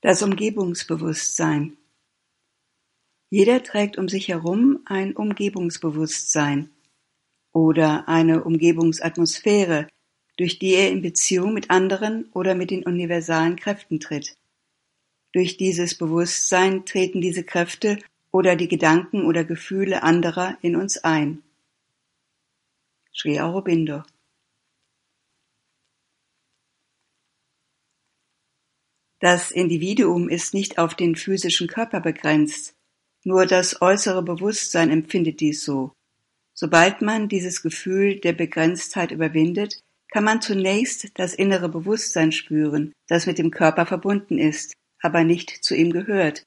Das Umgebungsbewusstsein Jeder trägt um sich herum ein Umgebungsbewusstsein oder eine Umgebungsatmosphäre, durch die er in Beziehung mit anderen oder mit den universalen Kräften tritt. Durch dieses Bewusstsein treten diese Kräfte oder die Gedanken oder Gefühle anderer in uns ein. Sri Aurobindo Das Individuum ist nicht auf den physischen Körper begrenzt, nur das äußere Bewusstsein empfindet dies so. Sobald man dieses Gefühl der Begrenztheit überwindet, kann man zunächst das innere Bewusstsein spüren, das mit dem Körper verbunden ist, aber nicht zu ihm gehört.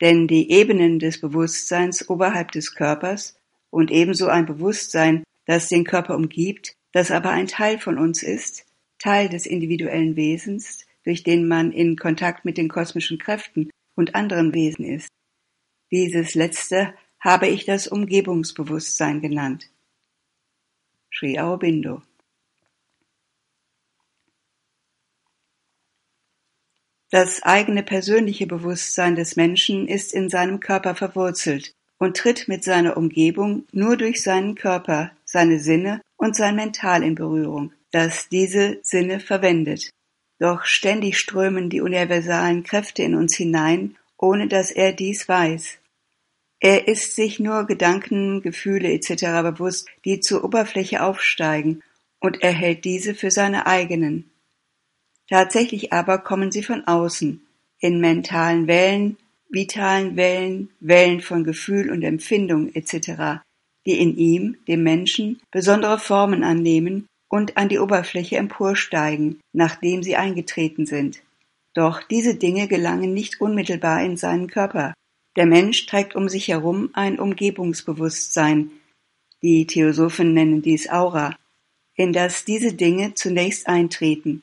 Denn die Ebenen des Bewusstseins oberhalb des Körpers und ebenso ein Bewusstsein, das den Körper umgibt, das aber ein Teil von uns ist, Teil des individuellen Wesens, durch den man in Kontakt mit den kosmischen Kräften und anderen Wesen ist. Dieses letzte habe ich das Umgebungsbewusstsein genannt. Sri Aurobindo Das eigene persönliche Bewusstsein des Menschen ist in seinem Körper verwurzelt und tritt mit seiner Umgebung nur durch seinen Körper, seine Sinne und sein Mental in Berührung, das diese Sinne verwendet. Doch ständig strömen die universalen Kräfte in uns hinein, ohne dass er dies weiß. Er ist sich nur Gedanken, Gefühle etc. bewusst, die zur Oberfläche aufsteigen, und er hält diese für seine eigenen. Tatsächlich aber kommen sie von außen, in mentalen Wellen, vitalen Wellen, Wellen von Gefühl und Empfindung etc., die in ihm, dem Menschen, besondere Formen annehmen und an die Oberfläche emporsteigen, nachdem sie eingetreten sind. Doch diese Dinge gelangen nicht unmittelbar in seinen Körper. Der Mensch trägt um sich herum ein Umgebungsbewusstsein, die Theosophen nennen dies Aura, in das diese Dinge zunächst eintreten.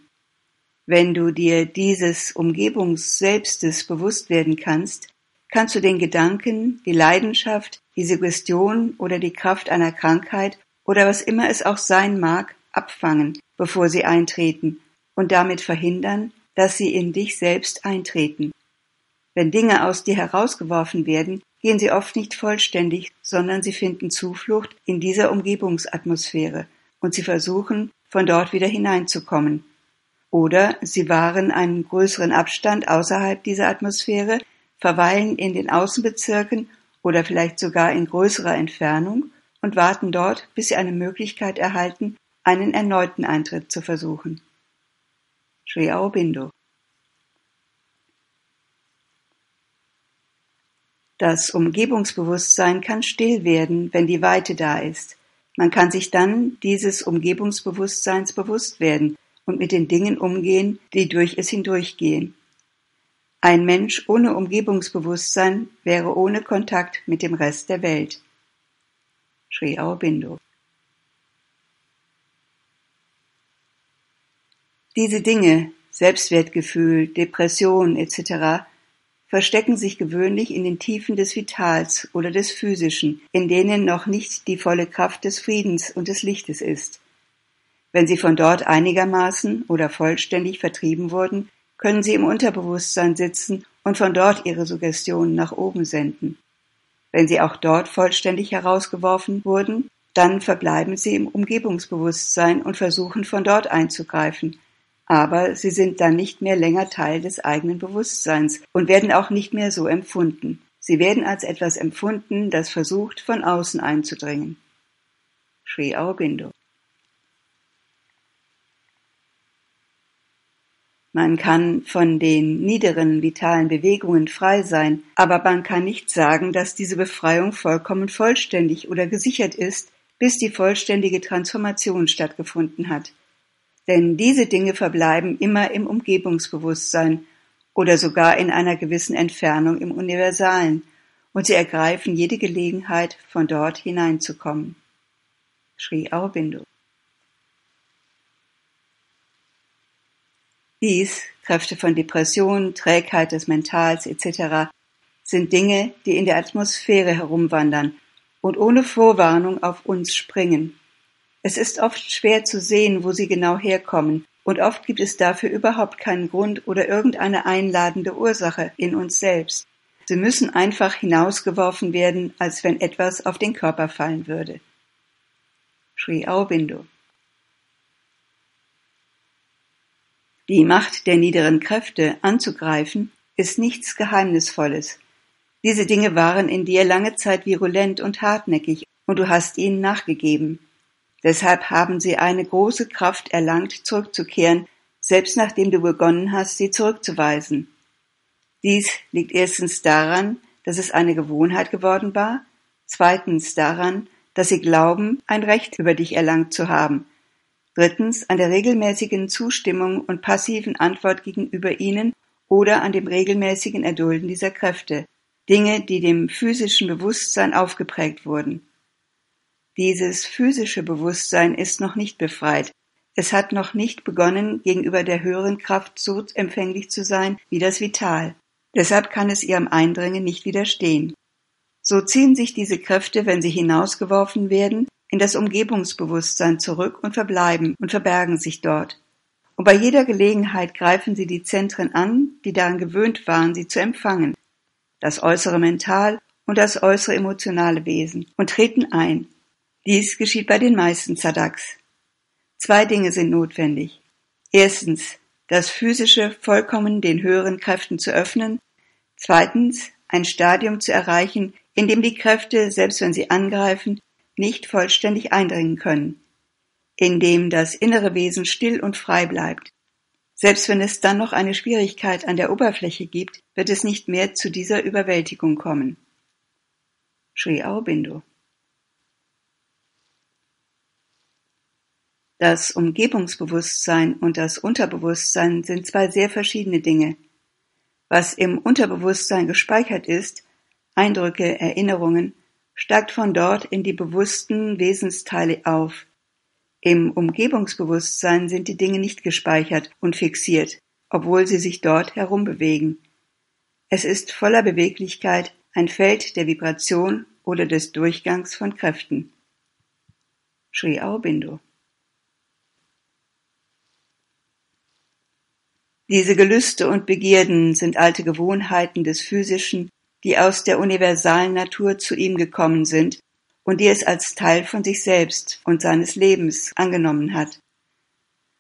Wenn du dir dieses Umgebungsselbstes bewusst werden kannst, kannst du den Gedanken, die Leidenschaft, die Suggestion oder die Kraft einer Krankheit oder was immer es auch sein mag, abfangen, bevor sie eintreten und damit verhindern, dass sie in dich selbst eintreten. Wenn Dinge aus dir herausgeworfen werden, gehen sie oft nicht vollständig, sondern sie finden Zuflucht in dieser Umgebungsatmosphäre und sie versuchen, von dort wieder hineinzukommen. Oder sie wahren einen größeren Abstand außerhalb dieser Atmosphäre, verweilen in den Außenbezirken oder vielleicht sogar in größerer Entfernung und warten dort, bis sie eine Möglichkeit erhalten, einen erneuten Eintritt zu versuchen. Sri Aurobindo Das Umgebungsbewusstsein kann still werden, wenn die Weite da ist. Man kann sich dann dieses Umgebungsbewusstseins bewusst werden und mit den Dingen umgehen, die durch es hindurchgehen. Ein Mensch ohne Umgebungsbewusstsein wäre ohne Kontakt mit dem Rest der Welt. Sri Aurobindo Diese Dinge, Selbstwertgefühl, Depression etc., verstecken sich gewöhnlich in den Tiefen des Vitals oder des Physischen, in denen noch nicht die volle Kraft des Friedens und des Lichtes ist. Wenn sie von dort einigermaßen oder vollständig vertrieben wurden, können sie im Unterbewusstsein sitzen und von dort ihre Suggestionen nach oben senden. Wenn sie auch dort vollständig herausgeworfen wurden, dann verbleiben sie im Umgebungsbewusstsein und versuchen von dort einzugreifen, aber sie sind dann nicht mehr länger Teil des eigenen Bewusstseins und werden auch nicht mehr so empfunden. Sie werden als etwas empfunden, das versucht, von außen einzudringen. Sri Aurobindo Man kann von den niederen vitalen Bewegungen frei sein, aber man kann nicht sagen, dass diese Befreiung vollkommen vollständig oder gesichert ist, bis die vollständige Transformation stattgefunden hat. Denn diese Dinge verbleiben immer im Umgebungsbewusstsein oder sogar in einer gewissen Entfernung im Universalen, und sie ergreifen jede Gelegenheit, von dort hineinzukommen. Sri Aurobindo. Dies, Kräfte von Depression, Trägheit des Mentals etc., sind Dinge, die in der Atmosphäre herumwandern und ohne Vorwarnung auf uns springen. Es ist oft schwer zu sehen, wo sie genau herkommen und oft gibt es dafür überhaupt keinen Grund oder irgendeine einladende Ursache in uns selbst. Sie müssen einfach hinausgeworfen werden, als wenn etwas auf den Körper fallen würde. Sri Aurobindo Die Macht der niederen Kräfte anzugreifen ist nichts Geheimnisvolles. Diese Dinge waren in dir lange Zeit virulent und hartnäckig, und du hast ihnen nachgegeben. Deshalb haben sie eine große Kraft erlangt, zurückzukehren, selbst nachdem du begonnen hast, sie zurückzuweisen. Dies liegt erstens daran, dass es eine Gewohnheit geworden war, zweitens daran, dass sie glauben, ein Recht über dich erlangt zu haben, drittens an der regelmäßigen Zustimmung und passiven Antwort gegenüber ihnen oder an dem regelmäßigen Erdulden dieser Kräfte, Dinge, die dem physischen Bewusstsein aufgeprägt wurden. Dieses physische Bewusstsein ist noch nicht befreit, es hat noch nicht begonnen, gegenüber der höheren Kraft so empfänglich zu sein wie das Vital. Deshalb kann es ihrem Eindringen nicht widerstehen. So ziehen sich diese Kräfte, wenn sie hinausgeworfen werden, in das Umgebungsbewusstsein zurück und verbleiben und verbergen sich dort. Und bei jeder Gelegenheit greifen sie die Zentren an, die daran gewöhnt waren, sie zu empfangen, das äußere Mental und das äußere emotionale Wesen, und treten ein. Dies geschieht bei den meisten Zadaks. Zwei Dinge sind notwendig. Erstens, das physische vollkommen den höheren Kräften zu öffnen. Zweitens, ein Stadium zu erreichen, in dem die Kräfte, selbst wenn sie angreifen, nicht vollständig eindringen können, indem das innere Wesen still und frei bleibt. Selbst wenn es dann noch eine Schwierigkeit an der Oberfläche gibt, wird es nicht mehr zu dieser Überwältigung kommen. Sri Aurobindo Das Umgebungsbewusstsein und das Unterbewusstsein sind zwei sehr verschiedene Dinge. Was im Unterbewusstsein gespeichert ist, Eindrücke, Erinnerungen, steigt von dort in die bewussten Wesensteile auf. Im Umgebungsbewusstsein sind die Dinge nicht gespeichert und fixiert, obwohl sie sich dort herumbewegen. Es ist voller Beweglichkeit, ein Feld der Vibration oder des Durchgangs von Kräften. Sri Aurobindo Diese Gelüste und Begierden sind alte Gewohnheiten des Physischen, die aus der universalen Natur zu ihm gekommen sind und die es als Teil von sich selbst und seines Lebens angenommen hat.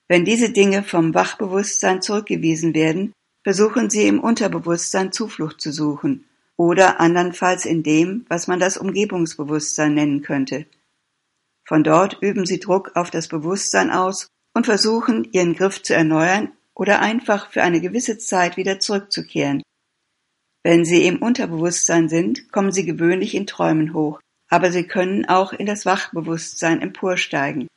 Wenn diese Dinge vom Wachbewusstsein zurückgewiesen werden, versuchen sie im Unterbewusstsein Zuflucht zu suchen oder andernfalls in dem, was man das Umgebungsbewusstsein nennen könnte. Von dort üben sie Druck auf das Bewusstsein aus und versuchen, ihren Griff zu erneuern oder einfach für eine gewisse Zeit wieder zurückzukehren, wenn sie im Unterbewusstsein sind, kommen sie gewöhnlich in Träumen hoch, aber sie können auch in das Wachbewusstsein emporsteigen.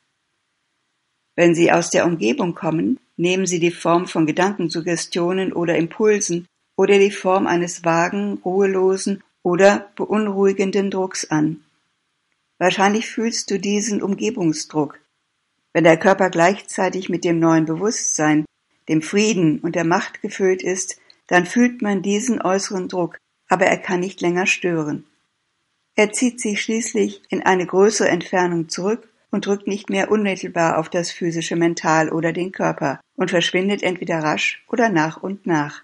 Wenn sie aus der Umgebung kommen, nehmen sie die Form von Gedankensuggestionen oder Impulsen oder die Form eines vagen, ruhelosen oder beunruhigenden Drucks an. Wahrscheinlich fühlst du diesen Umgebungsdruck. Wenn der Körper gleichzeitig mit dem neuen Bewusstsein, dem Frieden und der Macht gefüllt ist, dann fühlt man diesen äußeren Druck, aber er kann nicht länger stören. Er zieht sich schließlich in eine größere Entfernung zurück und drückt nicht mehr unmittelbar auf das physische Mental oder den Körper und verschwindet entweder rasch oder nach und nach.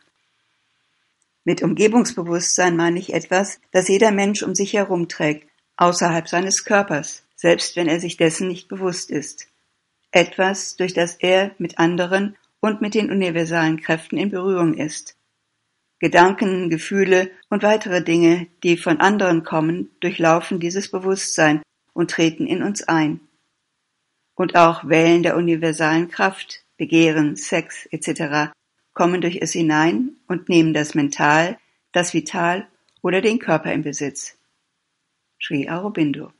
Mit Umgebungsbewusstsein meine ich etwas, das jeder Mensch um sich herum trägt, außerhalb seines Körpers, selbst wenn er sich dessen nicht bewusst ist. Etwas, durch das er mit anderen und mit den universalen Kräften in Berührung ist. Gedanken, Gefühle und weitere Dinge, die von anderen kommen, durchlaufen dieses Bewusstsein und treten in uns ein. Und auch Wellen der universalen Kraft, Begehren, Sex etc. kommen durch es hinein und nehmen das Mental, das Vital oder den Körper in Besitz. Sri Aurobindo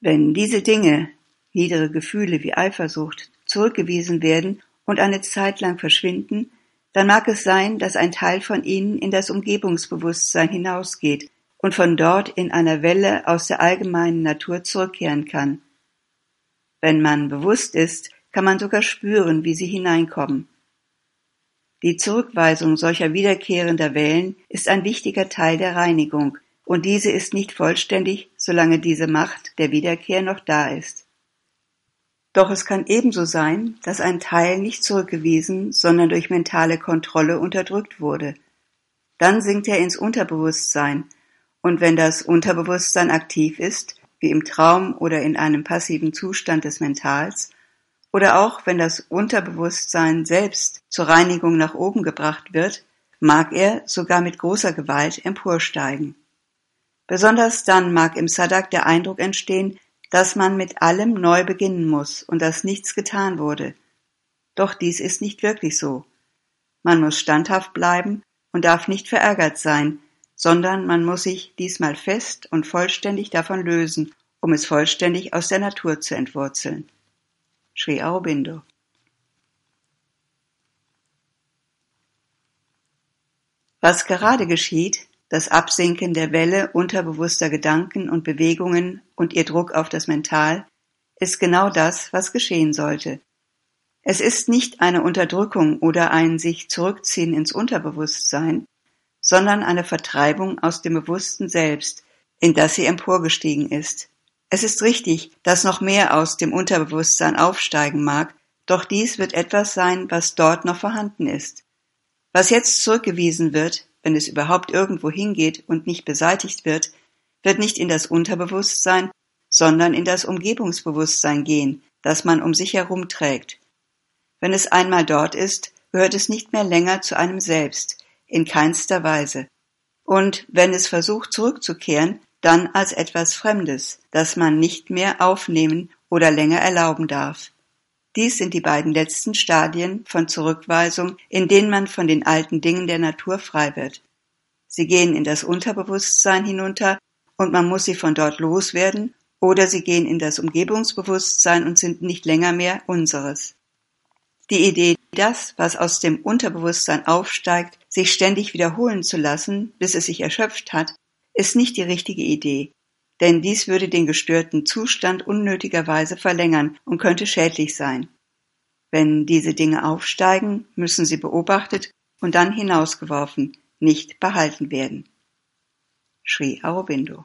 Wenn diese Dinge, niedere Gefühle wie Eifersucht, zurückgewiesen werden und eine Zeit lang verschwinden, dann mag es sein, dass ein Teil von ihnen in das Umgebungsbewusstsein hinausgeht und von dort in einer Welle aus der allgemeinen Natur zurückkehren kann. Wenn man bewusst ist, kann man sogar spüren, wie sie hineinkommen. Die Zurückweisung solcher wiederkehrender Wellen ist ein wichtiger Teil der Reinigung, und diese ist nicht vollständig, solange diese Macht der Wiederkehr noch da ist. Doch es kann ebenso sein, dass ein Teil nicht zurückgewiesen, sondern durch mentale Kontrolle unterdrückt wurde. Dann sinkt er ins Unterbewusstsein, und wenn das Unterbewusstsein aktiv ist, wie im Traum oder in einem passiven Zustand des Mentals, oder auch wenn das Unterbewusstsein selbst zur Reinigung nach oben gebracht wird, mag er sogar mit großer Gewalt emporsteigen. Besonders dann mag im Sadak der Eindruck entstehen, dass man mit allem neu beginnen muss und dass nichts getan wurde. Doch dies ist nicht wirklich so. Man muss standhaft bleiben und darf nicht verärgert sein, sondern man muss sich diesmal fest und vollständig davon lösen, um es vollständig aus der Natur zu entwurzeln. Sri Aurobindo Was gerade geschieht, das Absinken der Welle unterbewusster Gedanken und Bewegungen und ihr Druck auf das Mental, ist genau das, was geschehen sollte. Es ist nicht eine Unterdrückung oder ein sich zurückziehen ins Unterbewusstsein, sondern eine Vertreibung aus dem Bewussten selbst, in das sie emporgestiegen ist. Es ist richtig, dass noch mehr aus dem Unterbewusstsein aufsteigen mag, doch dies wird etwas sein, was dort noch vorhanden ist. Was jetzt zurückgewiesen wird, wenn es überhaupt irgendwo hingeht und nicht beseitigt wird, wird nicht in das Unterbewusstsein, sondern in das Umgebungsbewusstsein gehen, das man um sich herum trägt. Wenn es einmal dort ist, gehört es nicht mehr länger zu einem selbst, in keinster Weise. Und wenn es versucht zurückzukehren, dann als etwas Fremdes, das man nicht mehr aufnehmen oder länger erlauben darf. Dies sind die beiden letzten Stadien von Zurückweisung, in denen man von den alten Dingen der Natur frei wird. Sie gehen in das Unterbewusstsein hinunter und man muss sie von dort loswerden, oder sie gehen in das Umgebungsbewusstsein und sind nicht länger mehr unseres. Die Idee, das, was aus dem Unterbewusstsein aufsteigt, sich ständig wiederholen zu lassen, bis es sich erschöpft hat, ist nicht die richtige Idee, denn dies würde den gestörten Zustand unnötigerweise verlängern und könnte schädlich sein. Wenn diese Dinge aufsteigen, müssen sie beobachtet und dann hinausgeworfen, nicht behalten werden. Sri Aurobindo